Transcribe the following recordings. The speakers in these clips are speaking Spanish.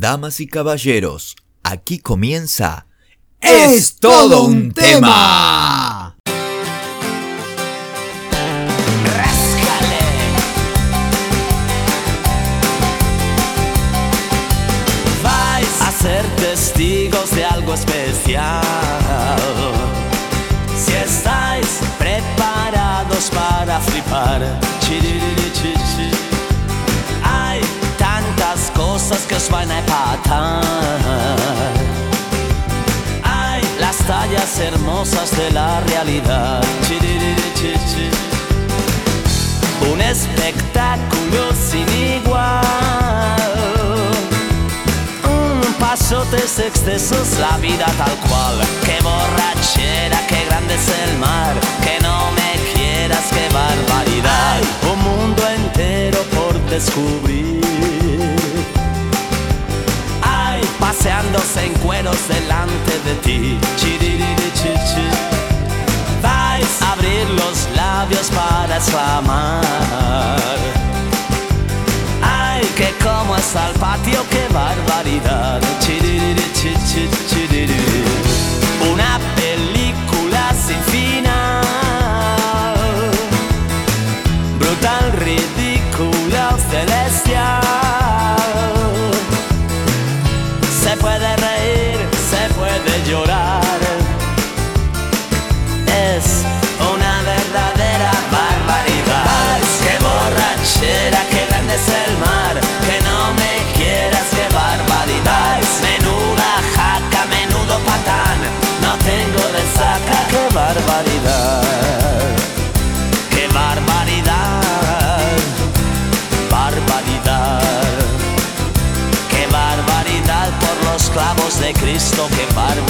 Damas y caballeros, aquí comienza Es todo un tema. Ráscale. Vais a ser testigos de algo especial. Si estáis preparados para flipar. Chiriririchichi. Cosas que os van a empatar. Las tallas hermosas de la realidad. Un espectáculo sin igual. Un pasotes excesos, la vida tal cual. Qué borrachera, qué grande es el mar. Que no me quieras, qué barbaridad. Un mundo entero por descubrir. Paseándose en cueros delante de ti. Vais a abrir los labios para exclamar. Ay, que como está el patio, qué barbaridad. Una película sin final. Brutal, ridícula, celestial. Cristo, qué barbaridad.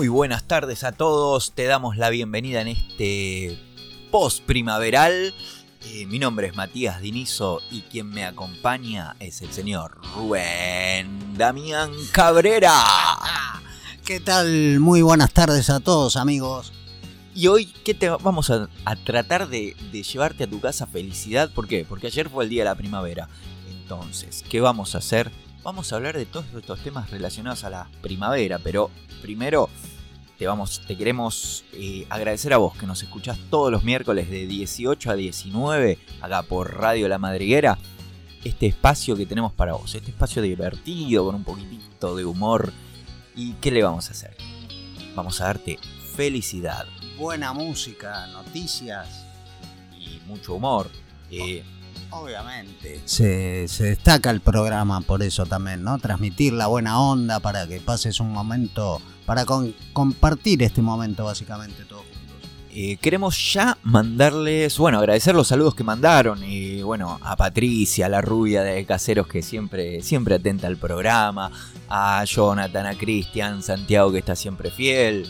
Muy buenas tardes a todos, te damos la bienvenida en este post primaveral. Eh, mi nombre es Matías Dinizo y quien me acompaña es el señor Rubén Damián Cabrera. ¿Qué tal? Muy buenas tardes a todos amigos. Y hoy, ¿qué te vamos a, a tratar de, de llevarte a tu casa felicidad? ¿Por qué? Porque ayer fue el día de la primavera. Entonces, ¿qué vamos a hacer? Vamos a hablar de todos estos temas relacionados a la primavera, pero primero te, vamos, te queremos eh, agradecer a vos que nos escuchás todos los miércoles de 18 a 19 acá por Radio La Madriguera. Este espacio que tenemos para vos, este espacio divertido con un poquitito de humor. ¿Y qué le vamos a hacer? Vamos a darte felicidad Buena música, noticias, y mucho humor. Eh, obviamente. Se, se destaca el programa por eso también, ¿no? Transmitir la buena onda para que pases un momento, para compartir este momento básicamente todos juntos. Eh, queremos ya mandarles, bueno, agradecer los saludos que mandaron. Y bueno, a Patricia, la rubia de Caseros que siempre, siempre atenta al programa. A Jonathan, a Cristian, Santiago que está siempre fiel.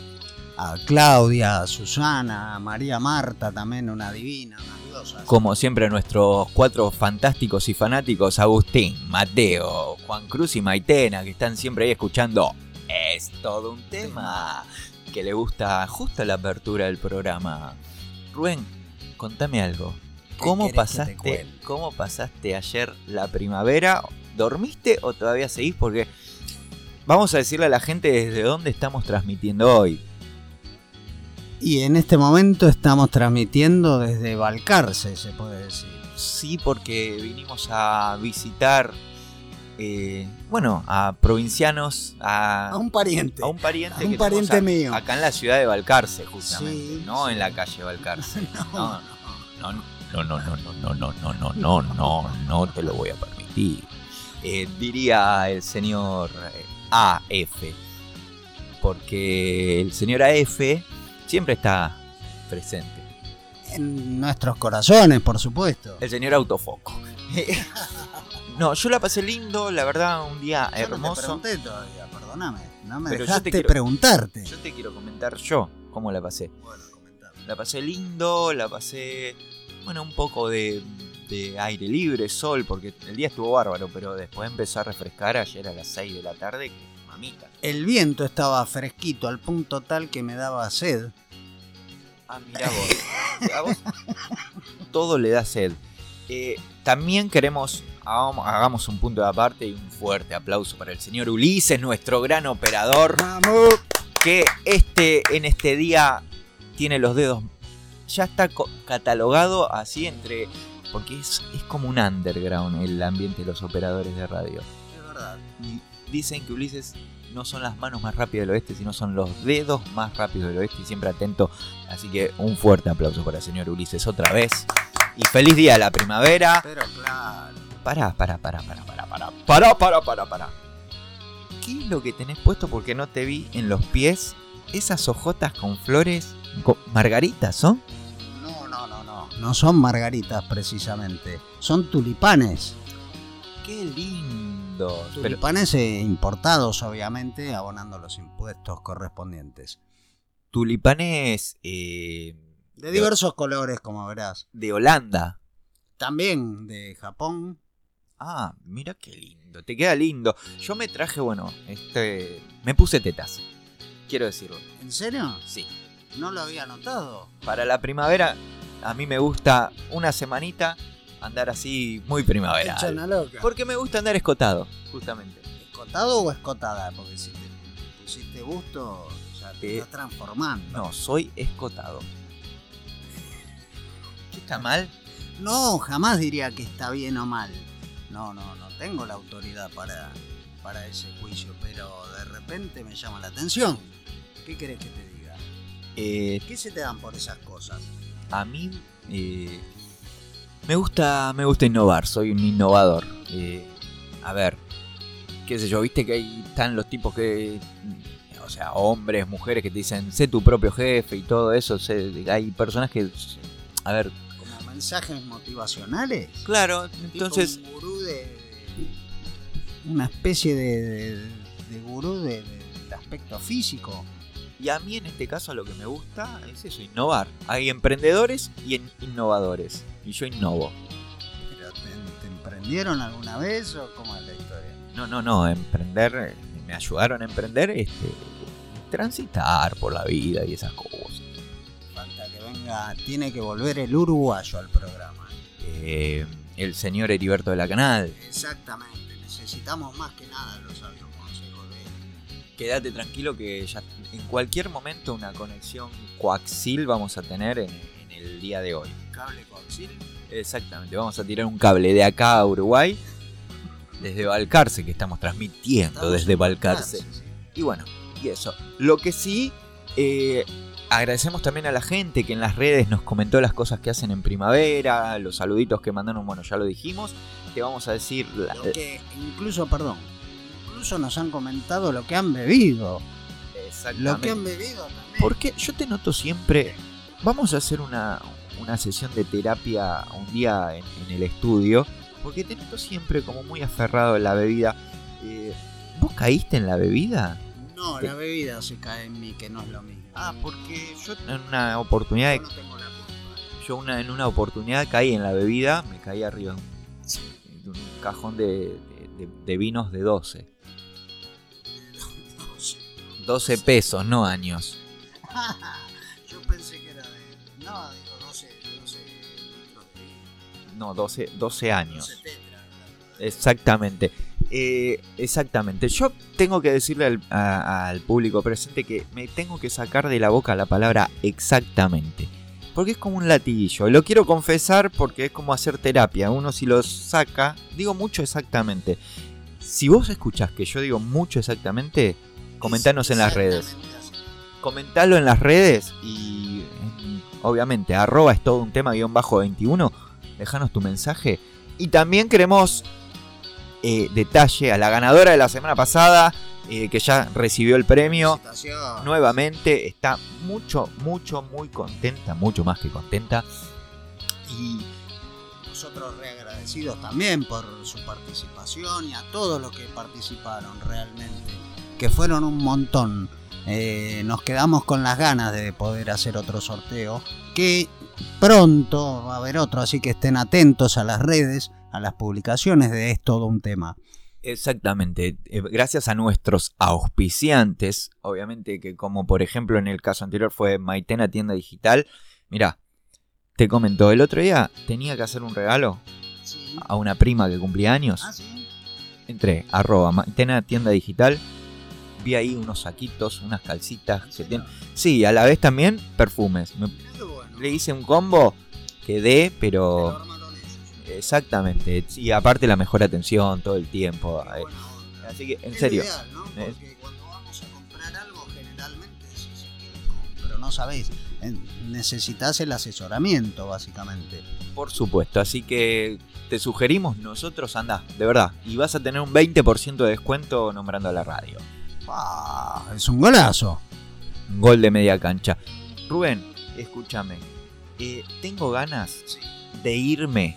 A Claudia, a Susana, a María Marta, también una divina, una. Como siempre, nuestros cuatro fantásticos y fanáticos: Agustín, Mateo, Juan Cruz y Maitena, que están siempre ahí escuchando. Es todo un tema que le gusta justo la apertura del programa. Rubén, contame algo. ¿Cómo pasaste? ¿Cómo pasaste ayer la primavera? ¿Dormiste o todavía seguís? Porque vamos a decirle a la gente desde dónde estamos transmitiendo hoy. Y en este momento estamos transmitiendo desde Balcarce, se puede decir. Sí, porque vinimos a visitar, eh, bueno, a provincianos, a, A un pariente. a un pariente, a un que pariente a- mío. acá en la ciudad de Balcarce, justamente, Sí, no sí. en la calle Balcarce. No, No, no, no, no, no, no, no, no, no, no, no, no te lo voy a permitir. Eh, diría el señor eh, AF, porque el señor AF siempre está presente. En nuestros corazones, por supuesto. El señor Autofoco. No, yo la pasé lindo, la verdad, un día Yo no te hermoso. pregunté todavía, perdóname. No me Pero yo dejaste te quiero- preguntarte. Yo te quiero comentar yo cómo la pasé. Bueno, comentame. La pasé lindo, la pasé, bueno, un poco de, de aire libre, sol, porque el día estuvo bárbaro, pero después empezó a refrescar ayer a las 6 de la tarde, que mamita. El viento estaba fresquito al punto tal que me daba sed. Ah, mira vos. A vos todo le da sed. Eh, también queremos, hagamos, un punto de aparte y un fuerte aplauso para el señor Ulises, nuestro gran operador, ¡Vamos! que este, en este día tiene los dedos, ya está catalogado así entre, porque es, es como un underground el ambiente de los operadores de radio. Es verdad. Y dicen que Ulises no son las manos más rápidas del oeste, sino son los dedos más rápidos del oeste y siempre atento. Así que un fuerte aplauso para el señor Ulises otra vez. Y feliz día de la primavera. Pero claro. Pará, pará, pará, pará, pará, pará. Pará, pará, pará, pará. ¿Qué es lo que tenés puesto porque no te vi en los pies? Esas hojotas con flores, con margaritas, ¿son? No, no, no, no. No son margaritas precisamente. Son tulipanes. Qué lindo. Tulipanes eh, importados, obviamente, abonando los impuestos correspondientes. tulipanes eh, De diversos colores, como verás. de Holanda. También de Japón. Ah, mira qué lindo, te queda lindo. Yo me traje, bueno, este. Me puse tetas. Quiero decirlo. ¿En serio? Sí. No lo había notado. Para la primavera, a mí me gusta una semanita andar así muy primavera. Loca. Porque me gusta andar escotado, justamente. ¿Escotado o escotada? Porque si te pusiste gusto, ya te Eh, estás transformando. No, soy escotado. ¿Qué está mal? No, jamás diría que está bien o mal. No, no, no tengo la autoridad para, para ese juicio, pero de repente me llama la atención. ¿Qué querés que te diga? Eh, ¿Qué se te dan por esas cosas? a mí eh, me gusta me gusta innovar, soy un innovador. Eh, a ver, qué sé yo, viste que ahí están los tipos que, o sea, hombres, mujeres que te dicen, sé tu propio jefe y todo eso. sé- hay personas que, a ver, ¿Como mensajes motivacionales? claro, Tipo entonces, Un gurú de. Una especie de, de, de gurú de- de- del aspecto físico. y a mí en este caso lo que me gusta es eso, innovar. Hay emprendedores y en- innovadores, y yo innovo. ¿Pero te, te emprendieron alguna vez o cómo es la historia? No, no, no, emprender, eh, me ayudaron a emprender, este, transitar por la vida y esas cosas. Venga, tiene que volver el uruguayo al programa. Eh, el señor Heriberto de la Canal, Exactamente, necesitamos más que nada los sabios consejos de él. quédate tranquilo que ya en cualquier momento una conexión coaxil vamos a tener en, en el día de hoy. Cable coaxil. Exactamente, vamos a tirar un cable de acá a Uruguay, desde Balcarce, que estamos transmitiendo Estamos desde Balcarce. Balcarce, sí. Y bueno, y eso. Lo que sí, eh, agradecemos también a la gente que en las redes nos comentó las cosas que hacen en primavera, los saluditos que mandaron, bueno, ya lo dijimos. Te vamos a decir... la- Lo que incluso, perdón, incluso nos han comentado lo que han bebido. Lo exactamente. que han bebido también. Porque yo te noto siempre vamos a hacer una, una sesión de terapia un día en, en el estudio, porque te noto siempre como muy aferrado en la bebida. Eh, ¿Vos caíste en la bebida? No, la bebida se cae en mí, que no es lo mismo. Ah, porque yo en una oportunidad, Yo no tengo la culpa. yo una, en una oportunidad caí en la bebida, me caí arriba de un, de un cajón de, de- de- de vinos de 12. 12 pesos, no años. Yo pensé que era de. No, digo 12, 12 litros de. No, 12, 12 años. 12 tetra, claro. Exactamente. Eh, exactamente. Yo tengo que decirle al, a- al público presente que me tengo que sacar de la boca la palabra exactamente. Porque es como un latiguillo. Lo quiero confesar porque es como hacer terapia. Uno si lo saca, digo mucho exactamente. Si vos escuchás que yo digo mucho exactamente, comentanos en las redes. Comentalo en las redes y en- obviamente arroba es todo un tema guion bajo 21. Dejanos tu mensaje. Y también queremos eh, detalle a la ganadora de la semana pasada eh, que ya recibió el premio. Nuevamente está mucho, mucho, muy contenta, mucho más que contenta. Y Nosotros reagradecidos también por su participación y a todos los que participaron realmente, que fueron un montón. Eh, nos quedamos con las ganas de poder hacer otro sorteo, que pronto va a haber otro, así que estén atentos a las redes, a las publicaciones de Es todo un tema. Exactamente, eh, gracias a nuestros auspiciantes, obviamente que como por ejemplo en el caso anterior fue Maitena Tienda Digital, mira, te comentó, el otro día tenía que hacer un regalo Sí. a una prima que cumplía años, Ah, sí. entré, arroba Maitena Tienda Digital, vi ahí unos saquitos, unas calcitas, que tienen- sí, a la vez también perfumes, Me- bueno. le hice un combo, quedé, pero. Exactamente, y aparte la mejor atención todo el tiempo, eh, así que en serio. ideal, ¿no? Porque cuando vamos a comprar algo, generalmente decís, pero no sabéis. Necesitas el asesoramiento, básicamente. Por supuesto, así que te sugerimos nosotros anda, de verdad, y vas a tener un 20% de descuento nombrando a la radio. Ah, es un golazo. Un Gol de media cancha. Rubén, escúchame, eh, tengo ganas de irme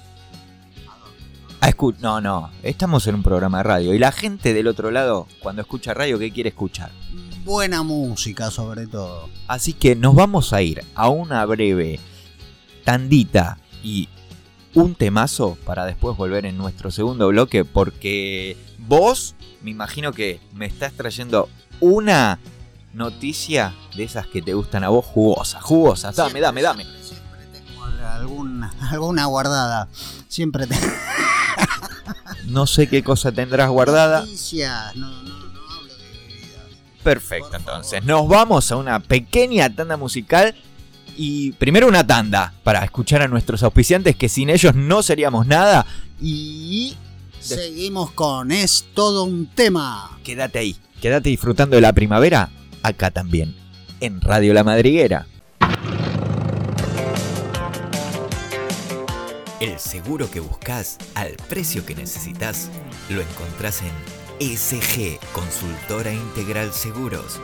a escuchar... No, no, estamos en un programa de radio y la gente del otro lado, cuando escucha radio, ¿qué quiere escuchar? Buena música, sobre todo. Así que nos vamos a ir a una breve tandita y un temazo para después volver en nuestro segundo bloque porque vos me imagino que me estás trayendo una noticia de esas que te gustan a vos jugosa, jugosa, dame, dame, dame. Siempre, siempre tengo al- alguna, alguna guardada. Siempre tengo No sé qué cosa tendrás guardada. noticias. No, no, no hablo de. Perfecto, entonces nos vamos a una pequeña tanda musical y primero una tanda para escuchar a nuestros auspiciantes que sin ellos no seríamos nada y De- Seguimos con Es todo un tema. quédate ahí, quédate disfrutando de la primavera acá también en Radio La Madriguera. El seguro que buscas al precio que necesitas lo encontrás en SG Consultora Integral Seguros.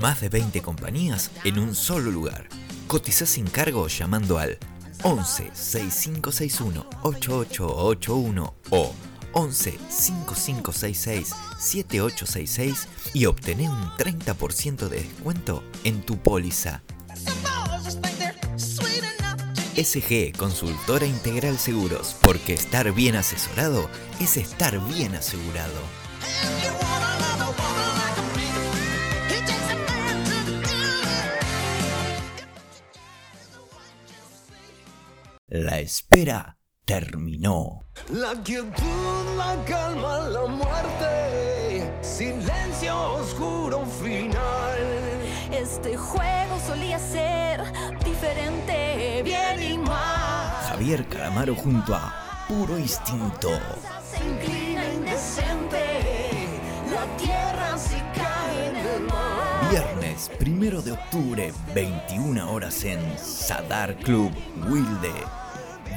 Más de 20 compañías en un solo lugar. Cotizás sin cargo llamando al 11 6561 8881 o 11 5566 7866 y obtené un 30% de descuento en tu póliza. SG Consultora Integral Seguros, porque estar bien asesorado es estar bien asegurado. La espera terminó. La quietud, la calma, la muerte. Silencio oscuro final. Este juego solía ser diferente, bien y mal. Javier Calamaro junto a Puro Instinto. Se inclina indecente, la tierra se cae en el mar. Viernes primero de octubre, 21 horas en Sadar Club Wilde.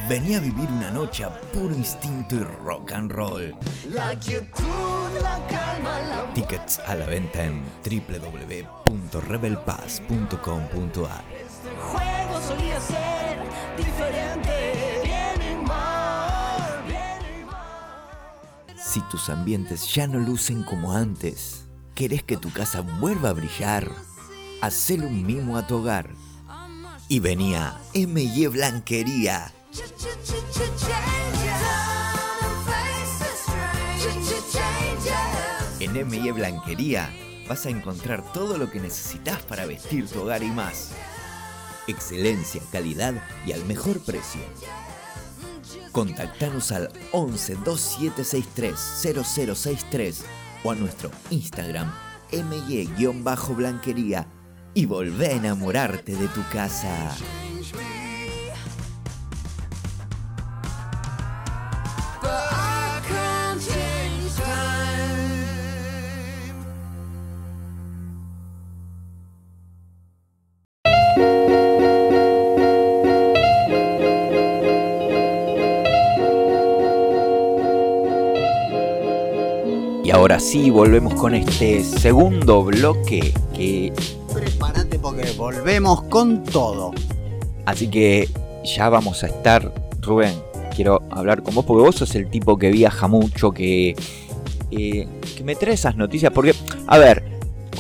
Vení a vivir una noche a puro instinto y rock and roll. La quietud, la calma, la Tickets a la venta en www.rebelpass.com.ar. solía ser diferente. Bien y mal, bien y mal. Si tus ambientes ya no lucen como antes, querés que tu casa vuelva a brillar, hacele un mimo a tu hogar. Y venía M&E Blanquería. En M&E Blanquería vas a encontrar todo lo que necesitas para vestir tu hogar y más. Excelencia, calidad y al mejor precio. Contactanos al 11 2763 0063 o a nuestro Instagram MY-blanquería y volvé a enamorarte de tu casa. Ahora sí, volvemos con este segundo bloque que Prepárate porque volvemos con todo. Así que ya vamos a estar, Rubén, quiero hablar con vos porque vos sos el tipo que viaja mucho, que, eh, que me trae esas noticias. Porque, a ver,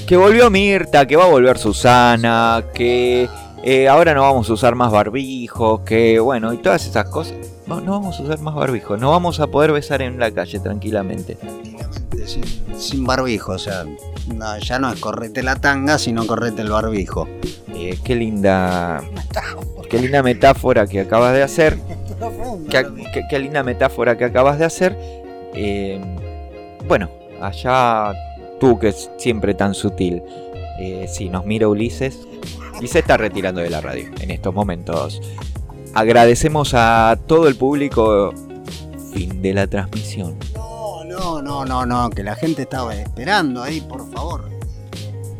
que volvió Mirta, que va a volver Susana, que eh, ahora no vamos a usar más barbijos, que bueno, y todas esas cosas. No, no vamos a usar más barbijos, no vamos a poder besar en la calle tranquilamente. Sin, sin barbijo, o sea, no, ya no es correte la tanga, sino correte el barbijo. Eh, qué linda, qué linda metáfora que acabas de hacer. Qué, qué- qué linda metáfora que acabas de hacer. Eh, bueno, allá tú que es siempre tan sutil. Eh, sí, nos mira Ulises y se está retirando de la radio en estos momentos. Agradecemos a todo el público. Fin de la transmisión. No, no, no, no, no, que la gente estaba esperando ahí, por favor.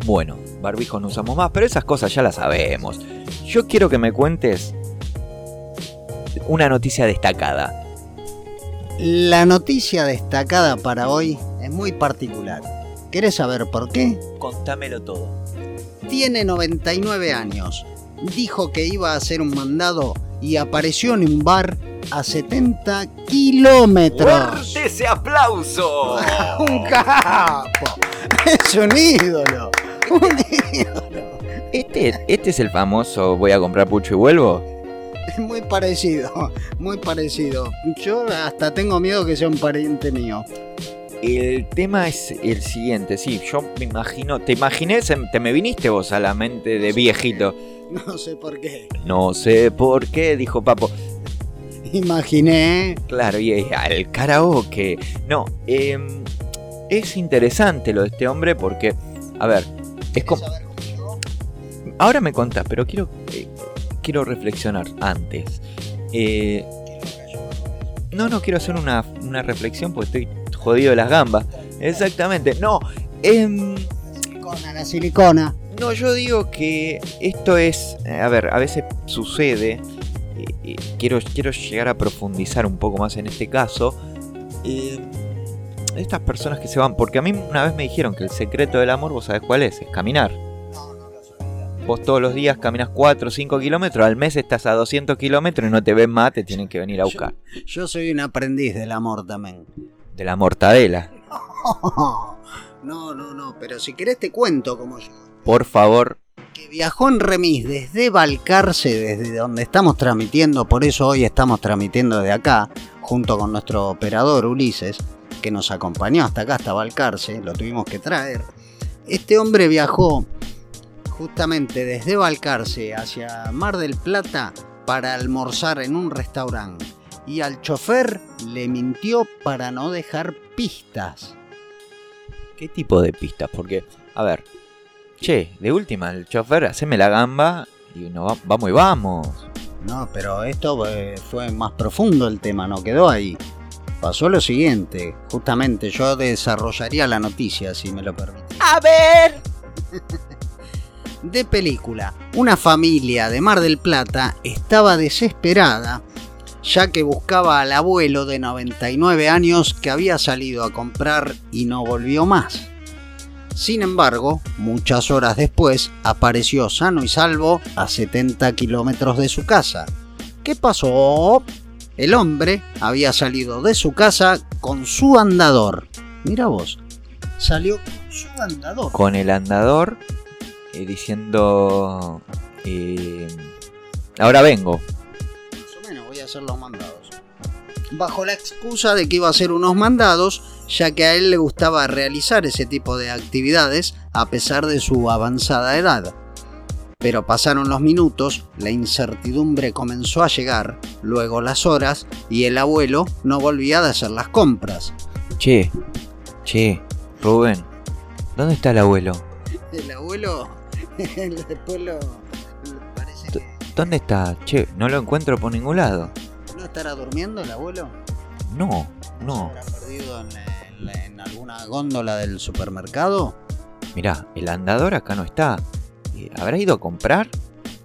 Bueno, barbijos no usamos más, pero esas cosas ya las sabemos. Yo quiero que me cuentes una noticia destacada. La noticia destacada para hoy es muy particular. ¿Querés saber por qué? Contámelo todo. Tiene 99 años. Dijo que iba a hacer un mandado y apareció en un bar a 70 kilómetros. ese aplauso! ¡Un capo! ¡Es un ídolo! ¡Un ídolo! Este, este es el famoso voy a comprar pucho y vuelvo. Es muy parecido, muy parecido. Yo hasta tengo miedo que sea un pariente mío. El tema es el siguiente, sí, yo me imagino, te imaginé, te me viniste vos a la mente de viejito. No sé por qué. No sé por qué, dijo Papo. Imaginé. Claro, y al karaoke. No, em, es interesante lo de este hombre porque, a ver, es como... Ahora me contás, pero quiero, eh, quiero reflexionar antes. Eh, no, no, quiero hacer una, una reflexión porque estoy jodido de las gambas. Exactamente, no. em, La silicona, la silicona. No, yo digo que esto es, eh, a ver, a veces sucede, eh, eh, quiero, quiero llegar a profundizar un poco más en este caso, eh, estas personas que se van, porque a mí una vez me dijeron que el secreto del amor, vos sabés cuál es, es caminar. Vos todos los días caminas 4 o 5 kilómetros, al mes estás a 200 kilómetros y no te ven más, te tienen que venir a buscar. Yo soy un aprendiz del amor también. De la mortadela. No, no, no, pero si querés te cuento como yo. Por favor, Que viajó en remis desde Balcarce, desde donde estamos transmitiendo, por eso hoy estamos transmitiendo desde acá, junto con nuestro operador Ulises, que nos acompañó hasta acá, hasta Balcarce, lo tuvimos que traer. Este hombre viajó justamente desde Balcarce hacia Mar del Plata para almorzar en un restaurante. Y al chofer le mintió para no dejar pistas. ¿qué tipo de pistas? Porque, a ver, che, de última, el chofer, haceme la gamba y no va- vamos y vamos. No, pero esto eh, fue más profundo el tema, no quedó ahí. Pasó lo siguiente, justamente yo desarrollaría la noticia, si me lo permite. A ver. De película, una familia de Mar del Plata estaba desesperada ya que buscaba al abuelo de 99 años que había salido a comprar y no volvió más. Sin embargo, muchas horas después apareció sano y salvo a 70 kilómetros de su casa. ¿Qué pasó? El hombre había salido de su casa con su andador. Mira vos, salió con su andador. Con el andador eh, diciendo... eh, ahora vengo. Más o menos voy a hacer los mandados. Bajo la excusa de que iba a hacer unos mandados, ya que a él le gustaba realizar ese tipo de actividades a pesar de su avanzada edad. Pero pasaron los minutos, la incertidumbre comenzó a llegar, luego las horas, y el abuelo no volvía de hacer las compras. Che, che, Rubén, ¿dónde está el abuelo? El abuelo, después lo... Parece que ¿Dónde está? Che, no lo encuentro por ningún lado. no estará durmiendo el abuelo. No, no. ¿Se habrá perdido en, en- en alguna góndola del supermercado? Mirá, el andador acá no está. ¿Habrá ido a comprar?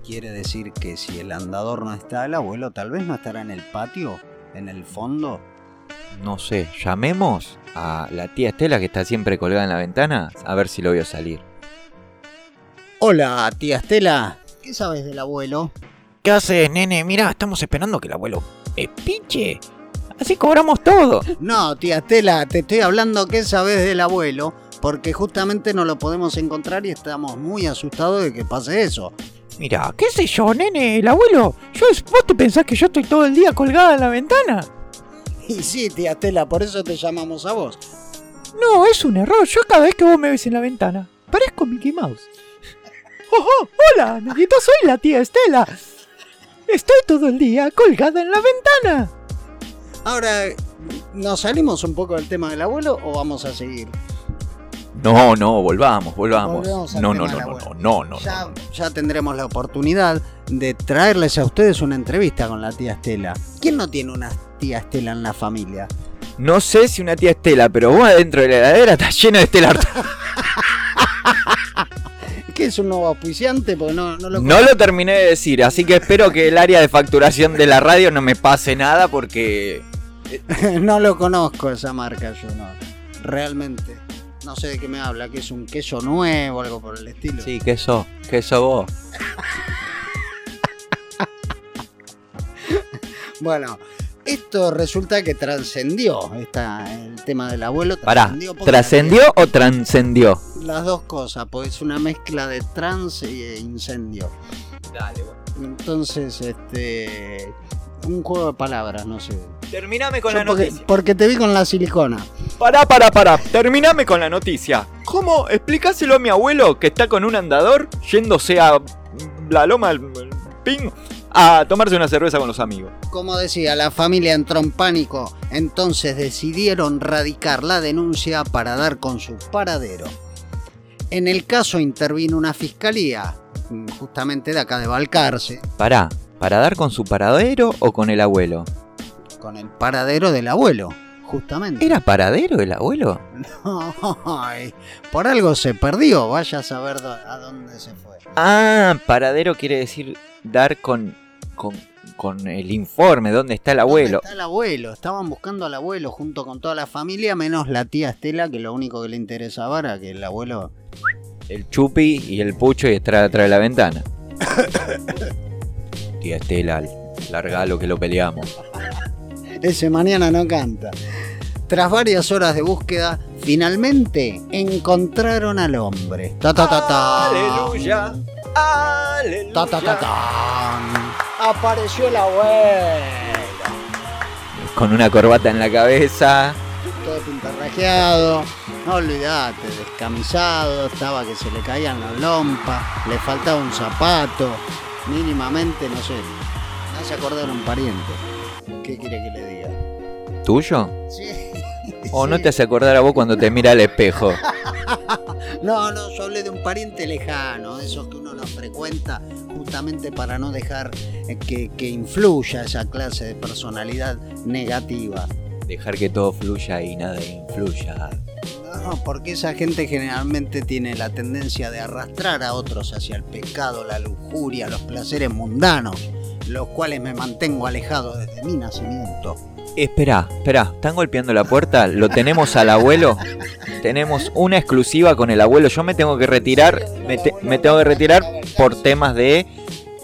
Quiere decir que si el andador no está, el abuelo tal vez no estará en el patio, en el fondo. No sé, llamemos a la tía Estela que está siempre colgada en la ventana a ver si lo vio salir. Hola, tía Estela. ¿Qué sabes del abuelo? ¿Qué haces, nene? Mira, estamos esperando que el abuelo pinche. Así cobramos todo. No, tía Estela, te estoy hablando qué sabes del abuelo, porque justamente no lo podemos encontrar y estamos muy asustados de que pase eso. Mira, qué sé yo, nene, el abuelo. Yo, ¿Vos te pensás que yo estoy todo el día colgada en la ventana? Y sí, tía Estela, por eso te llamamos a vos. No, es un error. Yo cada vez que vos me ves en la ventana, parezco Mickey Mouse. ¡Oh, oh! hola, Neguito, soy la tía Estela. Estoy todo el día colgada en la ventana. Ahora, ¿nos salimos un poco del tema del abuelo o vamos a seguir? No, no, volvamos, volvamos. Volvemos al No, no, no, no, no, no, no, ya, no. ya tendremos la oportunidad de traerles a ustedes una entrevista con la tía Estela. ¿Quién no tiene una tía Estela en la familia? No sé si una tía Estela, pero vos adentro de la heladera está lleno de Estela. ¿Qué es un nuevo auspiciante? Porque no, no lo No lo terminé de decir, así que espero que el área de facturación de la radio no me pase nada porque no lo conozco esa marca, yo no. Realmente. No sé de qué me habla, que es un queso nuevo, algo por el estilo. Sí, que eso, que eso vos. Bueno, esto resulta que trascendió el tema del abuelo. Pará, ¿trascendió o trascendió? Las dos cosas, pues es una mezcla de trans e incendio. Dale, bueno. Entonces, este. Un juego de palabras, no sé. Terminame con Yo la porque, noticia. porque te vi con la silicona. Pará, pará, pará. Terminame con la noticia. ¿Cómo? Explícaselo a mi abuelo que está con un andador yéndose a la loma del del ping a tomarse una cerveza con los amigos. Como decía, la familia entró en pánico, entonces decidieron radicar la denuncia para dar con su paradero. En el caso intervino una fiscalía, mm, justamente de acá de Balcarce, Pará, ¿para dar con su paradero o con el abuelo? Con el paradero del abuelo, justamente. ¿Era paradero el abuelo? Ay, por algo se perdió, vaya a saber a dónde se fue. Ah, paradero quiere decir dar con, con, con el informe, dónde está el abuelo. ¿Dónde Está el abuelo, estaban buscando al abuelo junto con toda la familia, menos la tía Estela, que lo único que le interesaba era que el abuelo El chupi y el pucho y estar atrás de la ventana. Tía Estela, larga lo que lo peleamos. Ese mañana no canta. Tras varias horas de búsqueda, finalmente encontraron al hombre. Ta ta ta ta. Aleluya, aleluya. Ta ta ta ta. Apareció el abuelo. Con una corbata en la cabeza. Todo pintarrajeado. No olvidate, descamisado. Estaba que se le caían las lompas. Le faltaba un zapato. Mínimamente, no sé. No se acordaron un pariente. ¿Qué quiere que le diga? ¿Tuyo? Sí. ¿O no te hace acordar a vos cuando te mira al espejo? No, no, yo hablé de un pariente lejano, de esos que uno no frecuenta justamente para no dejar eh, que, que influya esa clase de personalidad negativa. Dejar que todo fluya y nada influya. No, porque esa gente generalmente tiene la tendencia de arrastrar a otros hacia el pecado, la lujuria, los placeres mundanos. Los cuales me mantengo alejado desde mi nacimiento. Espera, espera, están golpeando la puerta, lo tenemos al abuelo. Tenemos una exclusiva con el abuelo. Yo me tengo que retirar, me, te- me tengo que retirar por temas de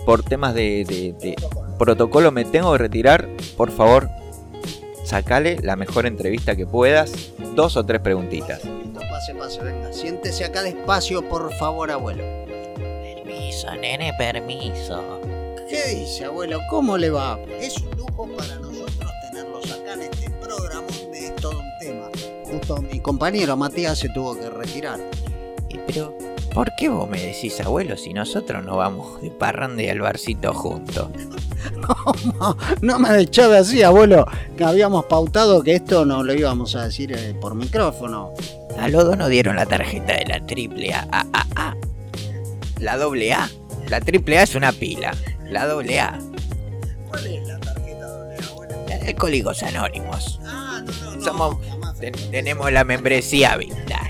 por temas de, de- de protocolo, me tengo que retirar. Por favor, sacale la mejor entrevista que puedas, dos o tres preguntitas. Pase, pase, venga. Siéntese acá despacio, por favor, abuelo. Permiso, nene, permiso. ¿Qué dice, abuelo? ¿Cómo le va? Es un lujo para nosotros tenerlos acá en este programa de Es todo un tema. Justo mi compañero Matías se tuvo que retirar. Y pero, ¿por qué vos me decís abuelo si nosotros no vamos de parranda y al barcito juntos? No, no me echado así, abuelo. Que habíamos pautado que esto no lo íbamos a decir eh, por micrófono. A los dos nos dieron la tarjeta de la triple A. A, A, A. La doble A. La triple A es una pila. La doble A. ¿Cuál es la tarjeta doble, abuelo? La de Alcohólicos Anónimos. Ah, no, no, no. Somos- jamás. Ten- tenemos la membresía vital.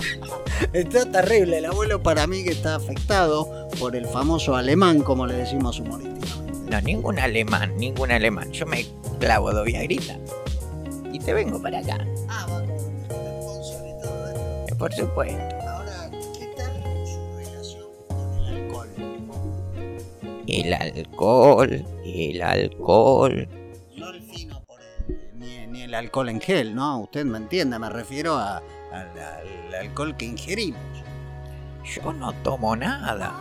Está terrible el abuelo para mí que está afectado por el famoso alemán, como le decimos humorísticamente. No, ningún alemán, ningún alemán. Yo me clavo dos viagritas y te vengo para acá. Ah, va con el sponsor y todo esto. Eh, Por supuesto. El alcohol, el alcohol. No el fino por el- ni, ni el alcohol en gel, ¿no? Usted me entiende, me refiero a- al, al alcohol que ingerimos. Yo no tomo nada.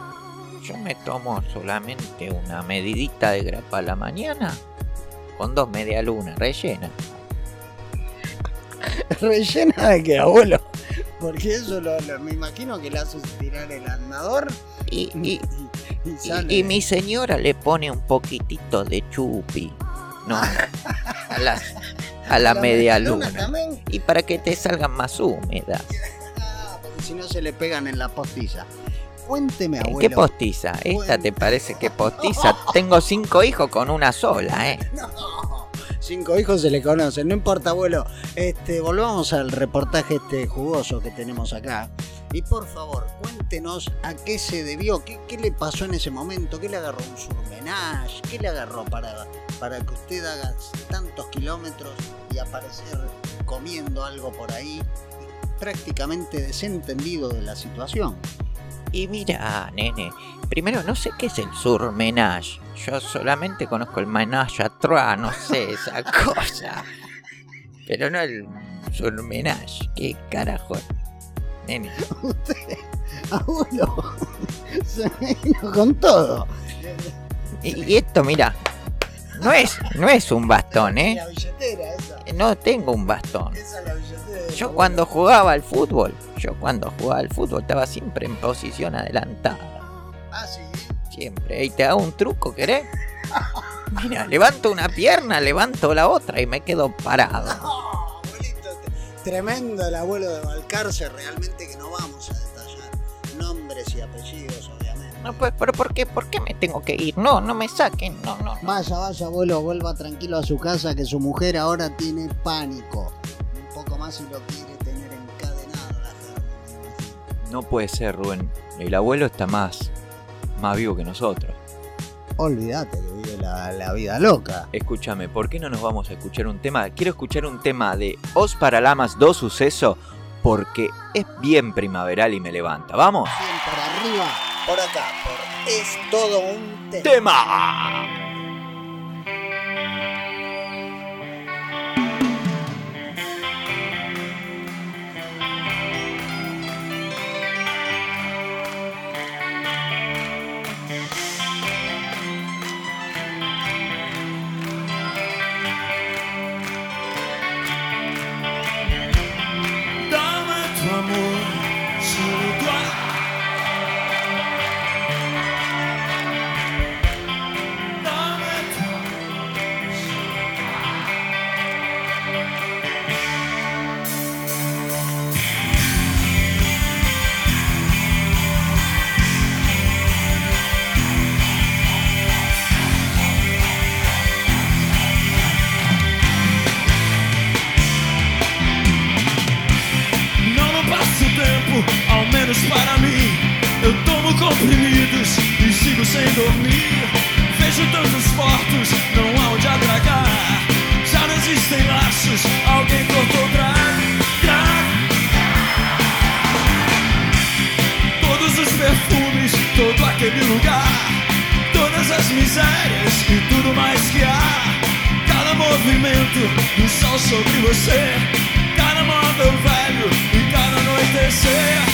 Yo me tomo solamente una medidita de grapa a la mañana con dos media luna rellena. ¿Rellena de qué, abuelo? Porque eso lo, lo- me imagino que le hace tirar el andador Y, y, y, mi señora le pone un poquitito de chupi. No, a, las, a la media luna. también. Y para que te salgan más húmedas. Ah, porque si no se le pegan en la postiza. Cuénteme, Eh, abuelo. ¿Qué postiza? ¿Esta te parece que postiza? Tengo cinco hijos con una sola, ¿eh? No, cinco hijos se le conocen, no importa, abuelo. Este, volvamos al reportaje este jugoso que tenemos acá. Y por favor, cuéntenos a qué se debió, qué, le pasó en ese momento, qué le agarró un surmenage, qué le agarró para, para que usted haga tantos kilómetros y aparecer comiendo algo por ahí, prácticamente desentendido de la situación. Y mira, nene, primero no sé qué es el surmenage. Yo solamente conozco el menage à trois, no sé esa cosa. Pero no el surmenage. ¿Qué carajo? Nene, Usted, abuelo, se vino con todo. y, y esto, mira, no es, no es un bastón, ¿eh? La billetera esa. No tengo un bastón. Esa es la billetera. Yo cuando jugaba al fútbol, yo cuando jugaba al fútbol estaba siempre en posición adelantada. Ah, sí. Siempre. Y te hago un truco, ¿querés? Mira, levanto una pierna, levanto la otra y me quedo parado. Abuelito, tremendo el abuelo de Balcarce. Realmente que no vamos a detallar nombres y apellidos. No, pues, pero ¿por qué? ¿Por qué me tengo que ir? No, no me saquen. No, no, no. Vaya, vaya, abuelo, vuelva tranquilo a su casa que su mujer ahora tiene pánico. Un poco más si lo quiere tener encadenado la. No puede ser, Rubén. El abuelo está más, más vivo que nosotros. Olvídate que vive la, la vida loca. Escúchame, ¿por qué no nos vamos a escuchar un tema? Quiero escuchar un tema de Os Paralamas do Suceso porque es bien primaveral y me levanta. ¿Vamos? Bien por arriba, por acá, por es todo un tema. ¡Tema! Sobre você. Cada móvel velho e cada anoitecer.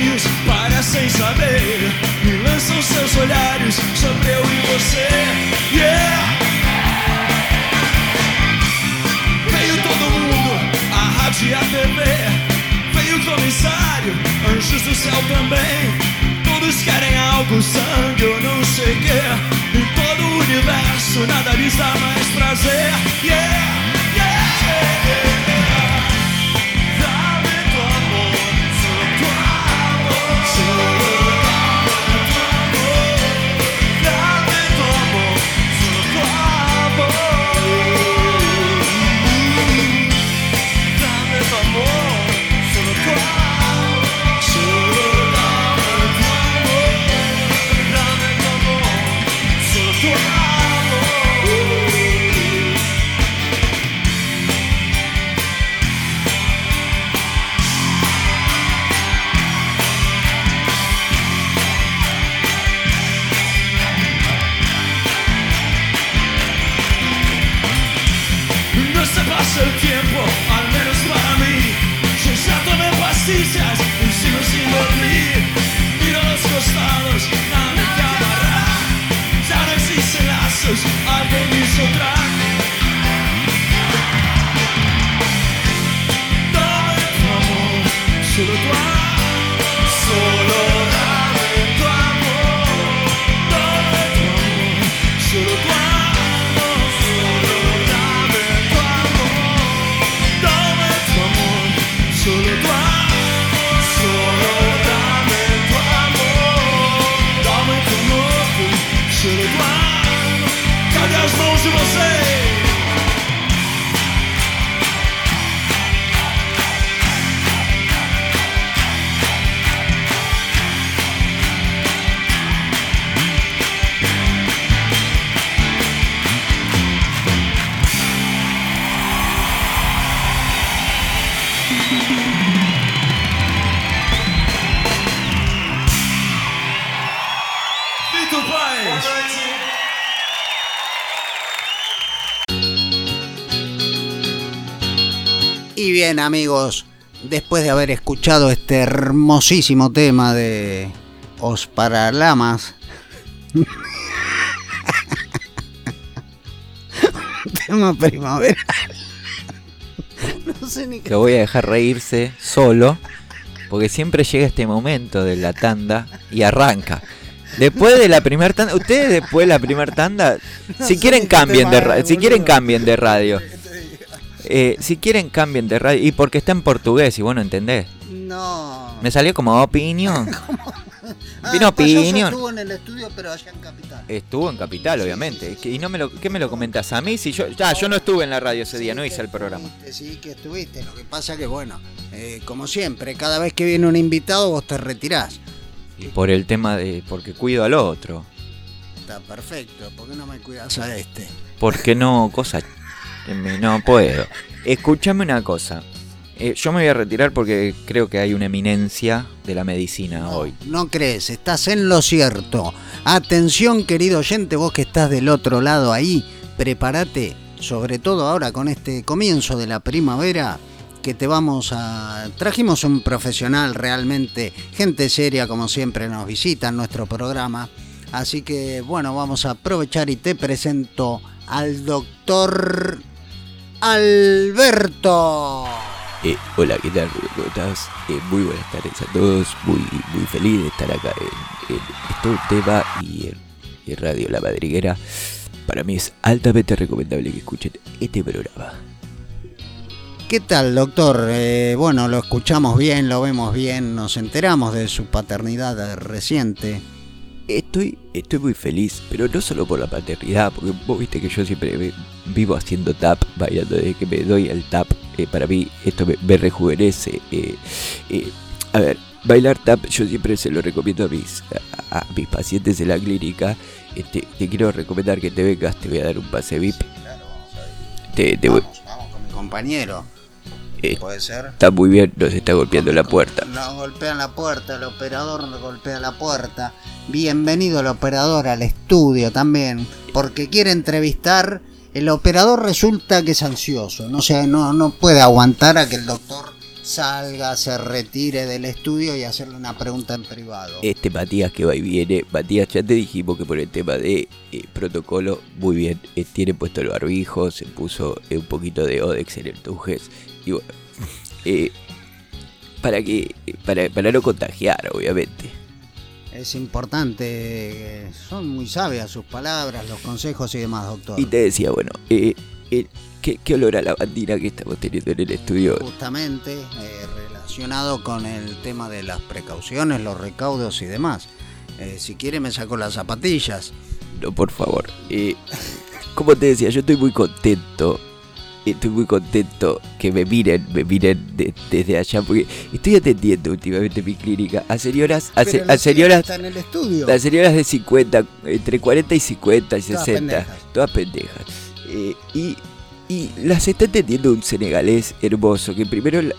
Os vizinhos parecem saber. Me lançam seus olhares sobre eu e você. Yeah! Veio todo mundo, a rádio e a TV. Veio o comissário, anjos do céu também. Todos querem algo, sangue ou não sei o quê. Em todo o universo, nada lhes dá mais prazer. Yeah. Bien amigos, después de haber escuchado este hermosísimo tema de Os Paralamas, tema primavera. No sé ni qué. Lo voy a dejar reírse solo, porque siempre llega este momento de la tanda y arranca. Después de la primera tanda, ustedes después de la primera tanda, si quieren cambien de si quieren cambien de radio. Eh, si quieren cambien de radio y porque está en portugués y bueno, ¿entendés? No. Me salió como opinión. Ah, vino opinión. Estuvo en el estudio, pero allá en Capital. Estuvo en Capital, obviamente. ¿Y no me lo, qué me lo comentas a mí? Si yo, ya, yo no estuve en la radio ese día, no hice el programa. Estuviste, Sí, que estuviste. Lo que pasa que, bueno, eh, como siempre, cada vez que viene un invitado vos te retirás. Y por el tema de. porque cuido al otro. Está perfecto. ¿Por qué no me cuidas a este? Porque no, cosa. No puedo. Escúchame una cosa. Eh, yo me voy a retirar porque creo que hay una eminencia de la medicina hoy. No crees, estás en lo cierto. Atención, querido oyente, vos que estás del otro lado ahí, prepárate, sobre todo ahora con este comienzo de la primavera, que te vamos a... Trajimos un profesional realmente, gente seria como siempre nos visita en nuestro programa. Así que bueno, vamos a aprovechar y te presento al doctor Alberto. Eh, hola, ¿qué tal? ¿Cómo estás? Eh, muy buenas tardes a todos. Muy, muy feliz de estar acá en, en Esto Tema y en, en Radio La Madriguera. Para mí es altamente recomendable que escuchen este programa. ¿Qué tal, doctor? Eh, bueno, lo escuchamos bien, lo vemos bien, nos enteramos de su paternidad reciente. Estoy, estoy muy feliz, pero no solo por la paternidad, porque vos viste que yo siempre vi- vivo haciendo tap, bailando desde que me doy el tap. eh, para mí esto me, me rejuvenece. eh, eh, a ver, bailar tap yo siempre se lo recomiendo a mis, a, a mis pacientes en la clínica. Este, te quiero recomendar que te vengas, te voy a dar un pase VIP. Claro, vamos a ver. Te, te voy- vamos con mi compañero. Eh, Puede ser. está muy bien, nos está golpeando la puerta. Nos golpean la puerta, el operador nos golpea la puerta. Bienvenido el operador al estudio también, porque quiere entrevistar. El operador resulta que es ansioso, no, sé, no, no puede aguantar a que el doctor salga, se retire del estudio y hacerle una pregunta en privado. Este Matías que va y viene, Matías, ya te dijimos que por el tema de eh, protocolo, muy bien, eh, tiene puesto el barbijo, se puso eh, un poquito de Odex en el tujes, y bueno, eh, para que, para, para no contagiar, obviamente. Es importante, eh, son muy sabias sus palabras, los consejos y demás, doctor. Y te decía, bueno, eh, eh, ¿qué, qué olor a lavandina que estamos teniendo en el estudio. justamente eh, relacionado con el tema de las precauciones, los recaudos y demás. Si quiere me saco las zapatillas. No, por favor. Como te decía, yo estoy muy contento. Estoy muy contento que me miren, me miren de- desde allá, porque estoy atendiendo últimamente mi clínica a señoras, a, se- a señoras, en el estudio. a señoras de 50, entre 40 y 50 y Todas 60, pendejas. todas pendejas. Eh, y, y las está atendiendo un senegalés hermoso, que primero... la-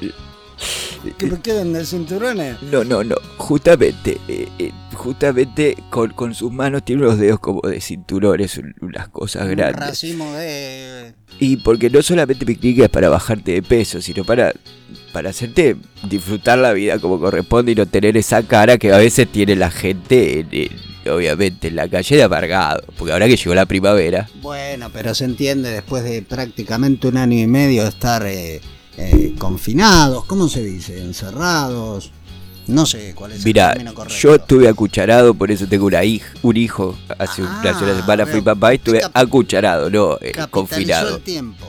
Que me queden de cinturones. no, no, no. Justamente, eh, eh, justamente con, con sus manos tiene unos dedos como de cinturones, un- unas cosas Un grandes. racimo de. Y porque no solamente mi clínica es para bajarte de peso, sino para, para hacerte disfrutar la vida como corresponde y no tener esa cara que a veces tiene la gente, en- en- obviamente, en la calle de amargado. Porque ahora que llegó la primavera, Bueno, pero se entiende después de prácticamente un año y medio de estar eh, eh, confinados, ¿cómo se dice? Encerrados. No sé cuál es el término correcto. yo estuve acucharado, por eso tengo una hij- un hijo. Hace Ah, una sola semana fui papá y estuve acucharado, no eh, Capitalizó confinado. el tiempo.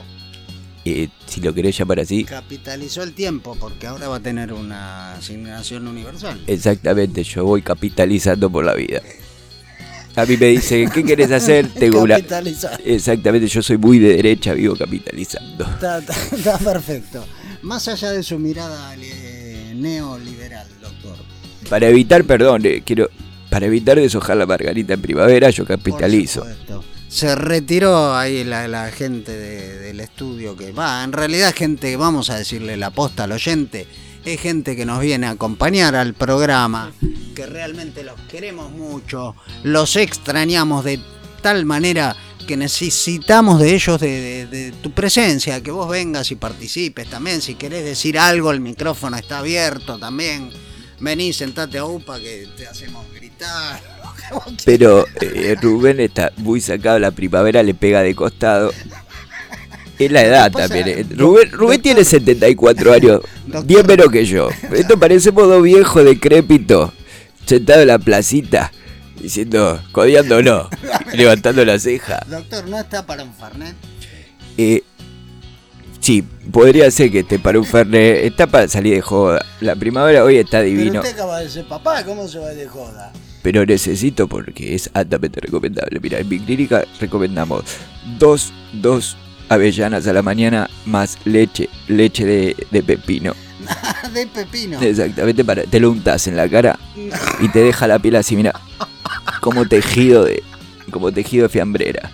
Eh, si lo querés llamar así. Capitalizó el tiempo porque ahora va a tener una asignación universal. Exactamente, yo voy capitalizando por la vida. A mí me dicen, ¿qué querés hacer? Tengo una... Capitalizar. Exactamente, yo soy muy de derecha, vivo capitalizando. Está, está- está perfecto. Más allá de su mirada eh, neoliberal, doctor. Para evitar, perdón, eh, quiero... Para evitar deshojar la margarita en primavera, yo Por capitalizo. supuesto. Se retiró ahí la, la gente de- del estudio que va. En realidad, gente, vamos a decirle la posta al oyente, es gente que nos viene a acompañar al programa, que realmente los queremos mucho, los extrañamos de tal manera que necesitamos de ellos de, tu presencia, que vos vengas y participes también. Si querés decir algo, el micrófono está abierto también. Vení, sentate a UPA que te hacemos gritar. Pero eh, Rubén está muy sacado, la primavera le pega de costado. Es la edad también. eh. Rubén, Rubén tiene 74 años, Doctor- 10 menos que yo. Esto parecemos dos viejos decrépitos, sentados en la placita, diciendo, codiándonos, levantando la ceja. Doctor, ¿no está para un Fernet? Eh, sí, podría ser que esté para un Fernet, está para salir de joda. La primavera hoy está Pero divino, usted acaba de ser papá, ¿cómo se va de joda? pero necesito porque es altamente recomendable. Mira, en mi clínica recomendamos dos, dos avellanas a la mañana más leche, leche de, de pepino. de pepino. Exactamente, para, te lo untas en la cara y te deja la piel así, mira, como tejido de, como tejido de fiambrera.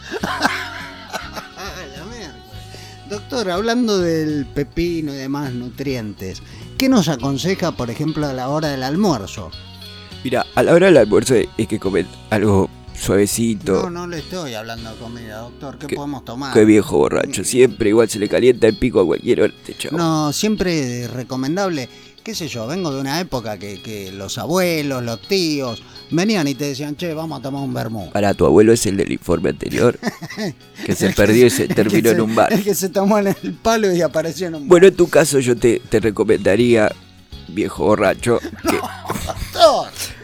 La mierda. Doctor, hablando del pepino y demás nutrientes, ¿qué nos aconseja, por ejemplo, a la hora del almuerzo? Mira, a la hora del almuerzo hay que comer algo suavecito. No, no le estoy hablando de comida, doctor. ¿Qué, ¿Qué- podemos tomar? Qué viejo borracho, siempre igual se le calienta el pico a cualquier hora. Este. No, siempre recomendable. ¿Qué sé yo? Vengo de una época que, que los abuelos, los tíos, venían y te decían, che, vamos a tomar un vermú. Para tu abuelo es el del informe anterior, que se perdió y se terminó en un bar. El que se tomó en el palo y apareció en un bar. Bueno, en tu caso yo te, te recomendaría, viejo borracho, que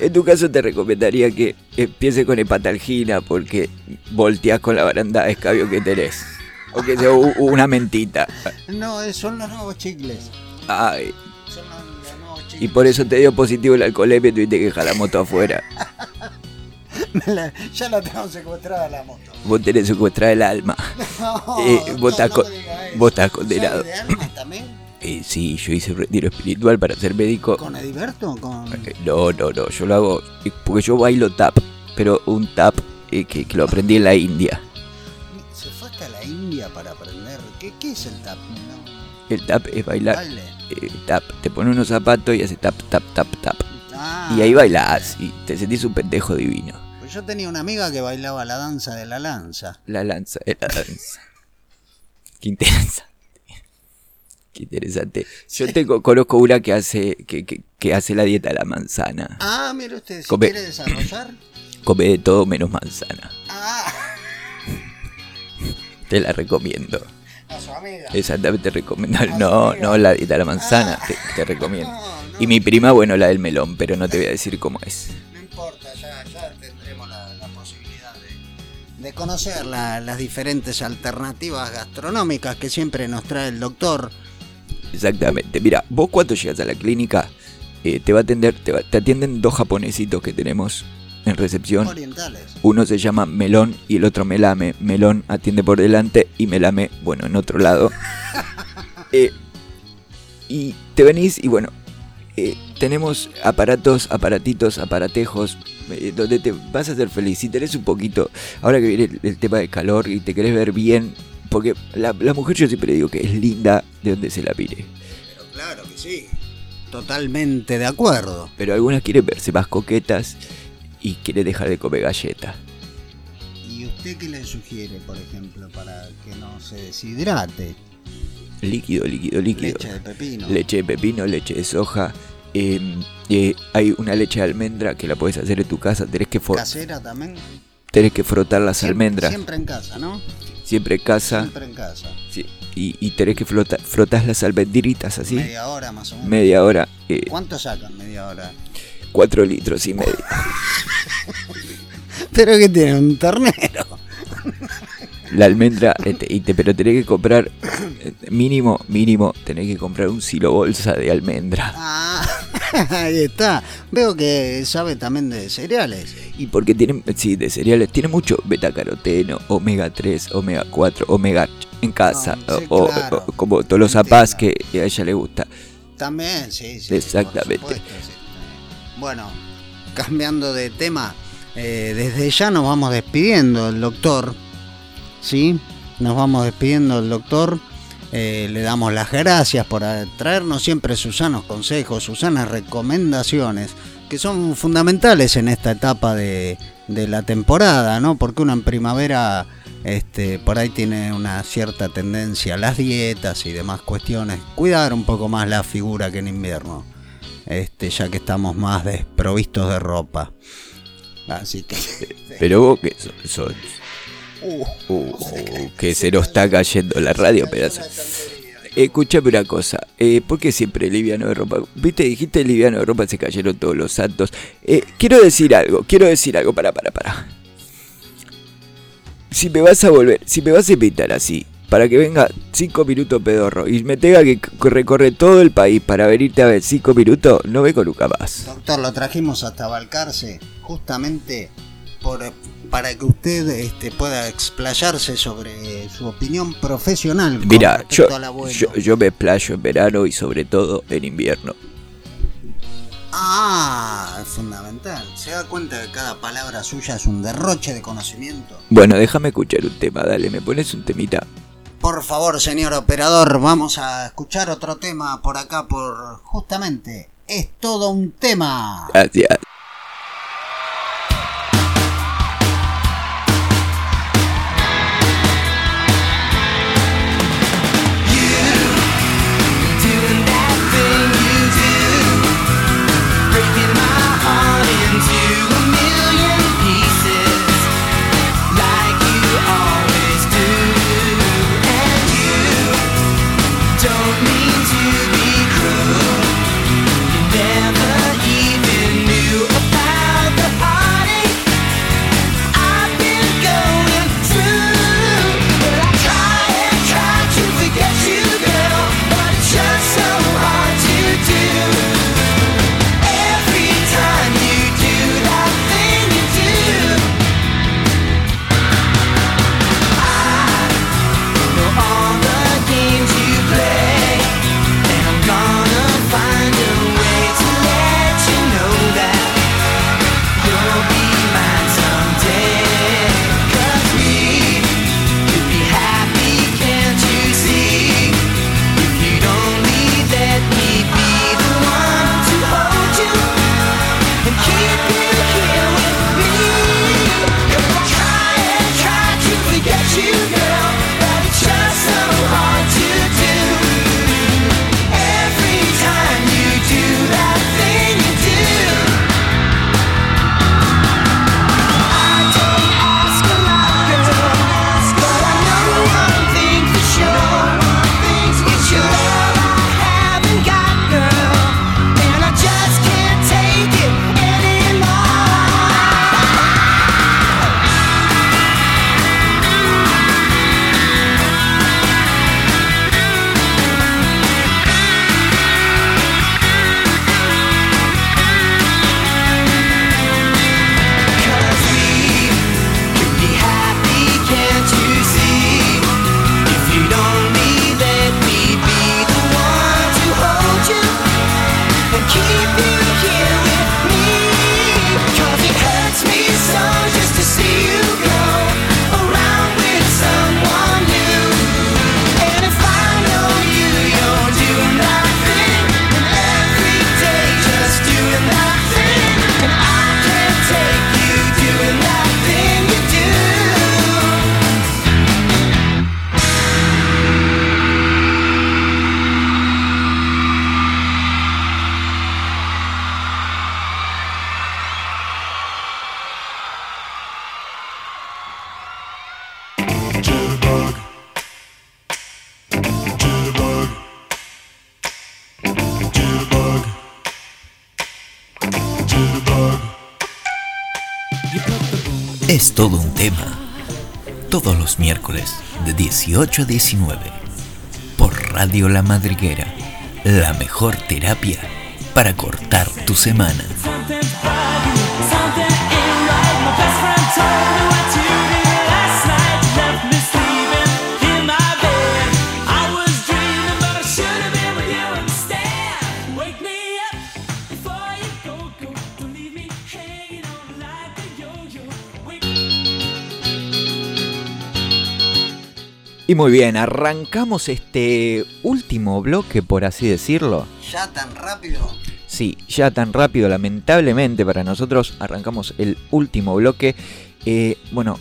en tu caso te recomendaría que empiece con hepatalgina porque volteás con la baranda de escabio que tenés. O que sea una mentita. No, son los nuevos chicles. Ay, Son los, los nuevos chicles. y por eso te dio positivo el alcoholemia y tuviste que dejar la moto afuera. La- ya la tengo secuestrada la moto. Vos tenés secuestrada el alma. No, Eh, vos estás no con- vos estás condenado. ¿Sabe de almas también? Eh, sí, yo hice un retiro espiritual para ser médico. ¿Con Ediberto? Con... Eh, No, no, no, yo lo hago eh, porque yo bailo tap, pero un tap eh, que, que lo aprendí en la India. Se fue hasta la India para aprender. ¿Qué, qué es el tap? No, El tap es bailar eh, tap. Te pones unos zapatos y haces tap, tap, tap, tap. Ah, Y ahí bailás y te sentís un pendejo divino. pues yo tenía una amiga que bailaba la danza de la lanza. La lanza, eh, la danza. Qué interesante. Qué interesante. Yo tengo, conozco una que hace, que, que, que hace la dieta de la manzana. Ah, mire usted, si Come- quiere desarrollar. Come de todo menos manzana. Ah, Te la recomiendo. a su amiga. Exactamente recomendable. No, no, la dieta de la manzana, te, te recomiendo. No, no, Y mi prima, bueno, la del melón, pero no te voy a decir cómo es. no importa, ya, ya tendremos la, la posibilidad de, de conocer la- las diferentes alternativas gastronómicas que siempre nos trae el doctor. Exactamente. Mira, vos cuando llegas a la clínica, eh, te va a atender, te, va- te atienden dos japonesitos que tenemos en recepción. Orientales. Uno se llama Melón y el otro Melame. Melón atiende por delante y Melame, bueno, en otro lado. Eh, y te venís y bueno, eh, tenemos aparatos, aparatitos, aparatejos, eh, donde te vas a hacer feliz. Si tenés un poquito, ahora que viene el, el tema de calor y te querés ver bien, porque la, la mujer yo siempre digo que es linda de donde se la mire. Pero claro que sí. Totalmente de acuerdo. Pero algunas quieren verse más coquetas y quieren dejar de comer galletas. ¿Y usted qué le sugiere, por ejemplo, para que no se deshidrate? Líquido, líquido, líquido. Leche de pepino. leche de pepino, leche de soja. eh, eh, hay una leche de almendra que la puedes hacer en tu casa. Tenés que, Casera también. tenés que frotar las Siempre- almendras. Siempre en casa, ¿no? Siempre en casa. Siempre en casa. sí, y, y tenés que flotar, frotar las almendritas así. Media, Media hora más o menos. hora. eh, ¿Cuánto sacan media hora? cuatro litros y medio. Pero que tiene un ternero. La almendra, este, y te, pero tenés que comprar, eh, mínimo, mínimo, tenés que comprar un silo bolsa de almendra. Ah, ahí está. Veo que sabe también de cereales. Y porque tienen, sí, de cereales, tiene mucho betacaroteno, omega 3, omega 4, omega en casa, No, sí, o, claro. o- como todos los Entiendo. zapás que a ella le gusta. También, sí, sí. Exactamente. por supuesto, sí. Bueno, cambiando de tema, eh, desde ya nos vamos despidiendo el doctor. ¿Sí? Nos vamos despidiendo el doctor. Eh, le damos las gracias por traernos siempre sus sanos consejos, sus sanas recomendaciones, que son fundamentales en esta etapa de, de la temporada, ¿no? Porque uno en primavera este, por ahí tiene una cierta tendencia a las dietas y demás cuestiones. Cuidar un poco más la figura que en invierno, este, ya que estamos más desprovistos de ropa. Así que... Pero vos que sos- uh, que se nos está cayendo la radio, pedazo. Escúchame una cosa, eh, ¿por qué siempre liviano de ropa? Viste, dijiste liviano de ropa, se cayeron todos los santos. Eh, quiero decir algo, quiero decir algo, para, para, para. Si me vas a volver, si me vas a invitar así, para que venga cinco minutos pedorro y me tenga que recorrer todo el país para venirte a ver cinco minutos, no vengo nunca más. Doctor, lo trajimos hasta Balcarce justamente por, para que usted este, pueda explayarse sobre su opinión profesional. Mira, yo, yo, yo me explayo en verano y sobre todo en invierno. Ah, es fundamental. Se da cuenta que cada palabra suya es un derroche de conocimiento. Bueno, déjame escuchar un tema, dale, me pones un temita. Por favor, señor operador, vamos a escuchar otro tema por acá, por justamente. Es todo un tema. Gracias. Es todo un tema. Todos los miércoles de 18 a 19 por Radio La Madriguera. La mejor terapia para cortar tu semana. Y muy bien, arrancamos este último bloque, por así decirlo. Ya tan rápido. Sí, ya tan rápido, lamentablemente para nosotros, arrancamos el último bloque. Eh, bueno,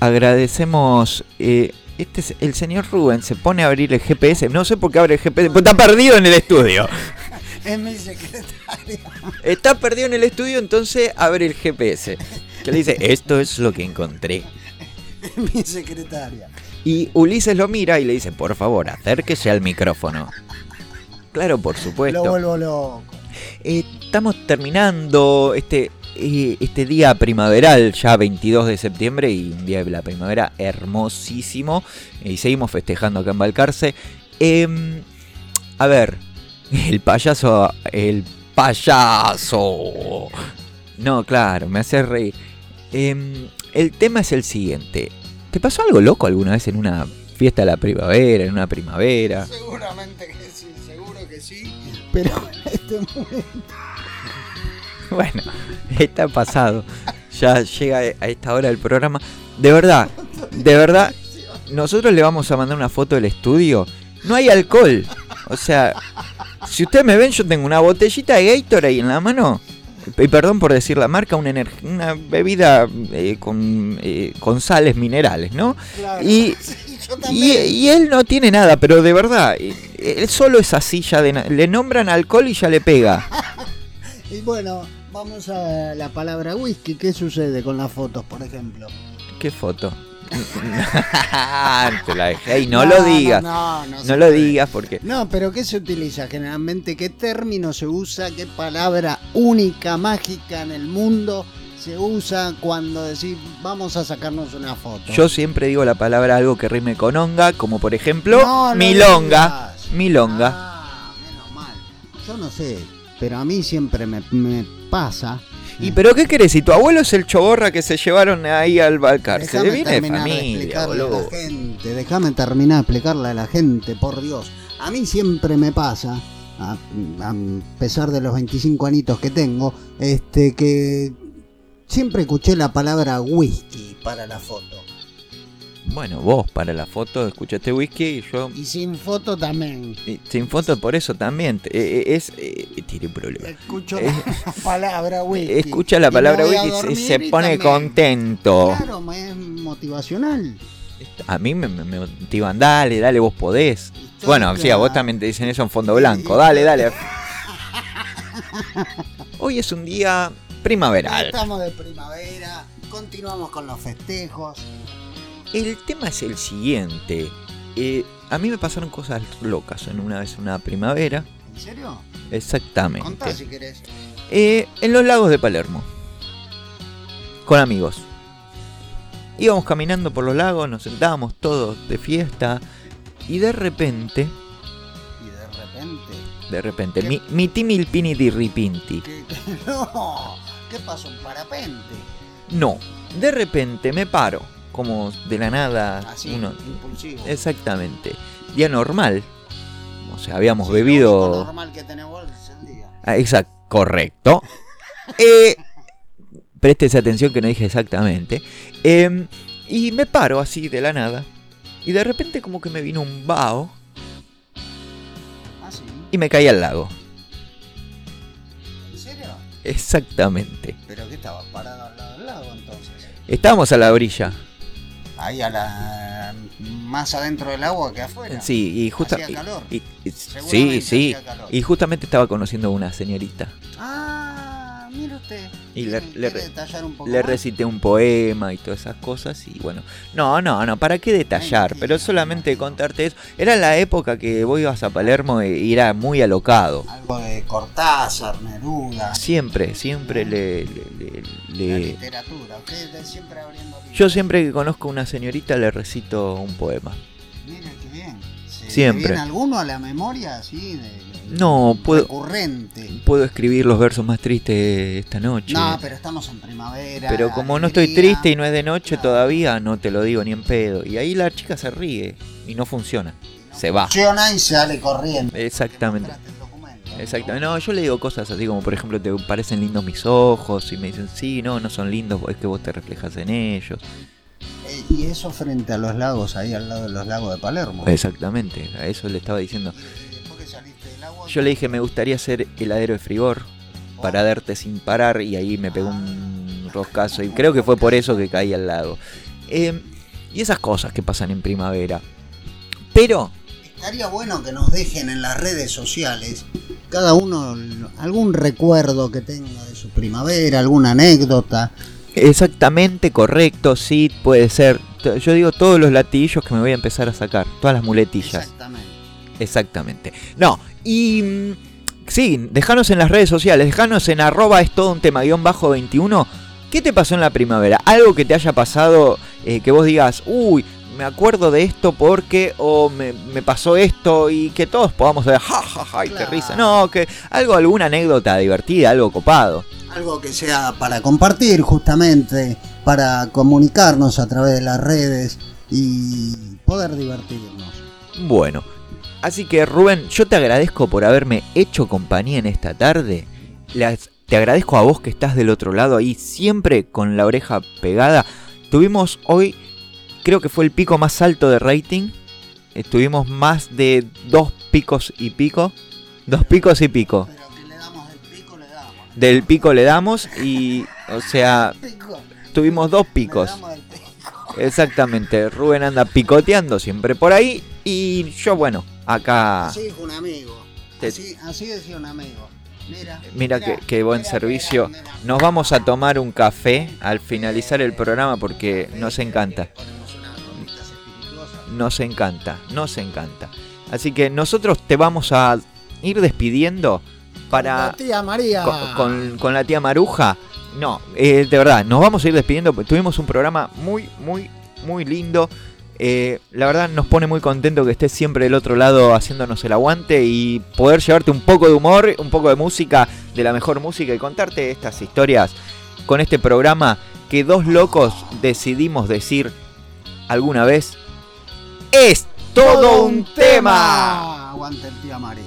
agradecemos. eh, este es el señor Rubén se pone a abrir el GPS. No sé por qué abre el GPS, porque está perdido en el estudio. Es mi secretaria. Está perdido en el estudio, entonces abre el GPS. Que le dice, esto es lo que encontré. Mi secretaria. Y Ulises lo mira y le dice, por favor, acérquese al micrófono. Claro, por supuesto. Lo vuelvo loco. Eh, estamos terminando este, eh, este día primaveral, ya 22 de septiembre, y un día de la primavera hermosísimo. Y seguimos festejando acá en Balcarce. Em, a ver, el payaso. El payaso. No, claro, me hace reír. Em, el tema es el siguiente. ¿Te pasó algo loco alguna vez en una fiesta de la primavera, en una primavera? Seguramente que sí, seguro que sí. Pero en este momento. Bueno, está pasado. Ya llega a esta hora del programa. De verdad, de verdad, nosotros le vamos a mandar una foto del estudio. No hay alcohol. O sea, si ustedes me ven, yo tengo una botellita de Gatorade ahí en la mano. Y perdón por decir la marca, una, una bebida eh, con, eh, con sales minerales, ¿no? Claro. Y, Sí, yo y, y él no tiene nada, pero de verdad, eh, él solo es así ya de Le nombran alcohol y ya le pega. Y bueno, vamos a la palabra whisky. ¿Qué sucede con las fotos, por ejemplo? ¿Qué foto? Te la dejé ahí, no, lo digas. No, no, No, se lo puede. digas porque. No, pero ¿qué se utiliza generalmente? ¿Qué término se usa? ¿Qué palabra única, mágica en el mundo se usa cuando decís vamos a sacarnos una foto? Yo siempre digo la palabra algo que rime con onga, como por ejemplo, No, no milonga. Milonga. Ah, menos mal. Yo no sé, pero a mí siempre me, me pasa. ¿Y pero qué querés? Si tu abuelo es el choborra que se llevaron ahí al Balcarce, Déjame le viene de familia, explicarle a la gente, déjame terminar de explicarle a la gente, por Dios. A mí siempre me pasa, a, a pesar de los 25 anitos que tengo, este que siempre escuché la palabra whisky para la foto. Bueno, vos para la foto escuchaste whisky y yo Y sin foto también. sin foto por eso también. eh, eh, es. eh, tiene un problema. Escucho la palabra whisky. Escucha la palabra whisky y se- y pone contento. Claro, es motivacional. A mí me, motivan, dale, dale, vos podés. Estoy Bueno, sí, a vos también te dicen eso en fondo blanco. Dale, dale. Hoy es un día primaveral. Estamos de primavera, continuamos con los festejos. El tema es el siguiente. Eh, a mí me pasaron cosas locas en una vez una primavera. ¿En serio? Exactamente. Contá si querés. Eh, en los lagos de Palermo. Con amigos. Íbamos caminando por los lagos, nos sentábamos todos de fiesta. Y de repente, Y de repente. de repente, mi, mi timilpini di ripinti. ¿Qué, qué- no, ¿qué pasó? ¿Un parapente? No, de repente me paro, como de la nada. Así, uno- impulsivo. exactamente. Día normal. O sea, habíamos Sí, lo bebido. único normal que día. Ah, exacto, correcto. Eh, préstese atención que no dije exactamente. Em, y me paro así de la nada. Y de repente como que me vino un vaho Ah, sí. y me caí al lago. ¿En serio? Exactamente. ¿Pero qué estabas parado al lado del lago entonces? Estábamos a la orilla. Ahí a la. más adentro del agua que afuera. Sí, y justo... Hacía calor. y- y- sí, sí. hacía calor. Y justamente estaba conociendo a una señorita. Ah, usted. Y le- ¿Quiere- le quiere re- detallar un poco Le más? recité un poema y todas esas cosas y bueno, no, no, no, ¿para qué detallar? Pero solamente contarte eso. Era la época que vos ibas a Palermo y era muy alocado. Algo de Cortázar, Neruda, Siempre, siempre le... le- le- la literatura. Ustedes siempre abriendo libros. Yo siempre que conozco a una señorita le recito un poema. Mira qué bien. ¿Se te Siempre. viene alguno a la memoria así de- No, puedo, recurrente? puedo escribir los versos más tristes esta noche. No, pero estamos en primavera. Pero como no estoy triste y no es de noche Claro. todavía, no te lo digo ni en pedo. Y ahí la chica se ríe y no funciona. Se va. Funciona y sale corriendo. Exactamente. Exactamente. No, yo le digo cosas así como, por ejemplo, te parecen lindos mis ojos y me dicen, sí, no, no son lindos, es que vos te reflejas en ellos. Eh, y eso frente a los lagos, ahí al lado de los lagos de Palermo. Exactamente, a eso le estaba diciendo. Yo le dije, me gustaría ser heladero de frigor para darte sin parar y ahí me pegó un roscazo y creo que fue por eso que caí al lago. Eh, y esas cosas que pasan en primavera. Pero Estaría bueno que nos dejen en las redes sociales cada uno algún recuerdo que tenga de su primavera, alguna anécdota. Exactamente correcto, sí, puede ser. Yo digo todos los latillos que me voy a empezar a sacar, todas las muletillas. Exactamente. Exactamente. No, y mm, sí, dejanos en las redes sociales, dejanos en arroba es todo un tema guion bajo 21. ¿Qué te pasó en la primavera? Algo que te haya pasado, eh, que vos digas, uy, me acuerdo de esto porque, o me, me pasó esto, y que todos podamos ver, ja, ja, ja, y qué Claro. risa. No, que algo, alguna anécdota divertida, algo copado. Algo que sea para compartir justamente, para comunicarnos a través de las redes y poder divertirnos. Bueno, así que Rubén, yo te agradezco por haberme hecho compañía en esta tarde. Las- te agradezco a vos que estás del otro lado ahí, siempre con la oreja pegada. Tuvimos hoy, creo que fue el pico más alto de rating. Estuvimos más de dos picos y pico. Dos picos y pico. Pero que le damos el pico, le damos. Del pico le damos y, o sea, tuvimos dos le picos. damos el pico. Exactamente, Rubén anda picoteando siempre por ahí y yo, bueno, acá... Así dijo un amigo. Te- Así, así decía un amigo. Mira, Mira qué, qué buen servicio. Nos vamos a tomar un café al finalizar el programa porque nos encanta. Nos encanta, nos encanta. Así que nosotros te vamos a ir despidiendo para La tía María. con, con- con la tía Maruja. No, eh, de verdad, nos vamos a ir despidiendo. Tuvimos un programa muy, muy, muy lindo. Eh, la verdad nos pone muy contento que estés siempre del otro lado haciéndonos el aguante y poder llevarte un poco de humor, un poco de música, de la mejor música y contarte estas historias con este programa que dos locos decidimos decir alguna vez. Es todo un tema. Aguante el tía María.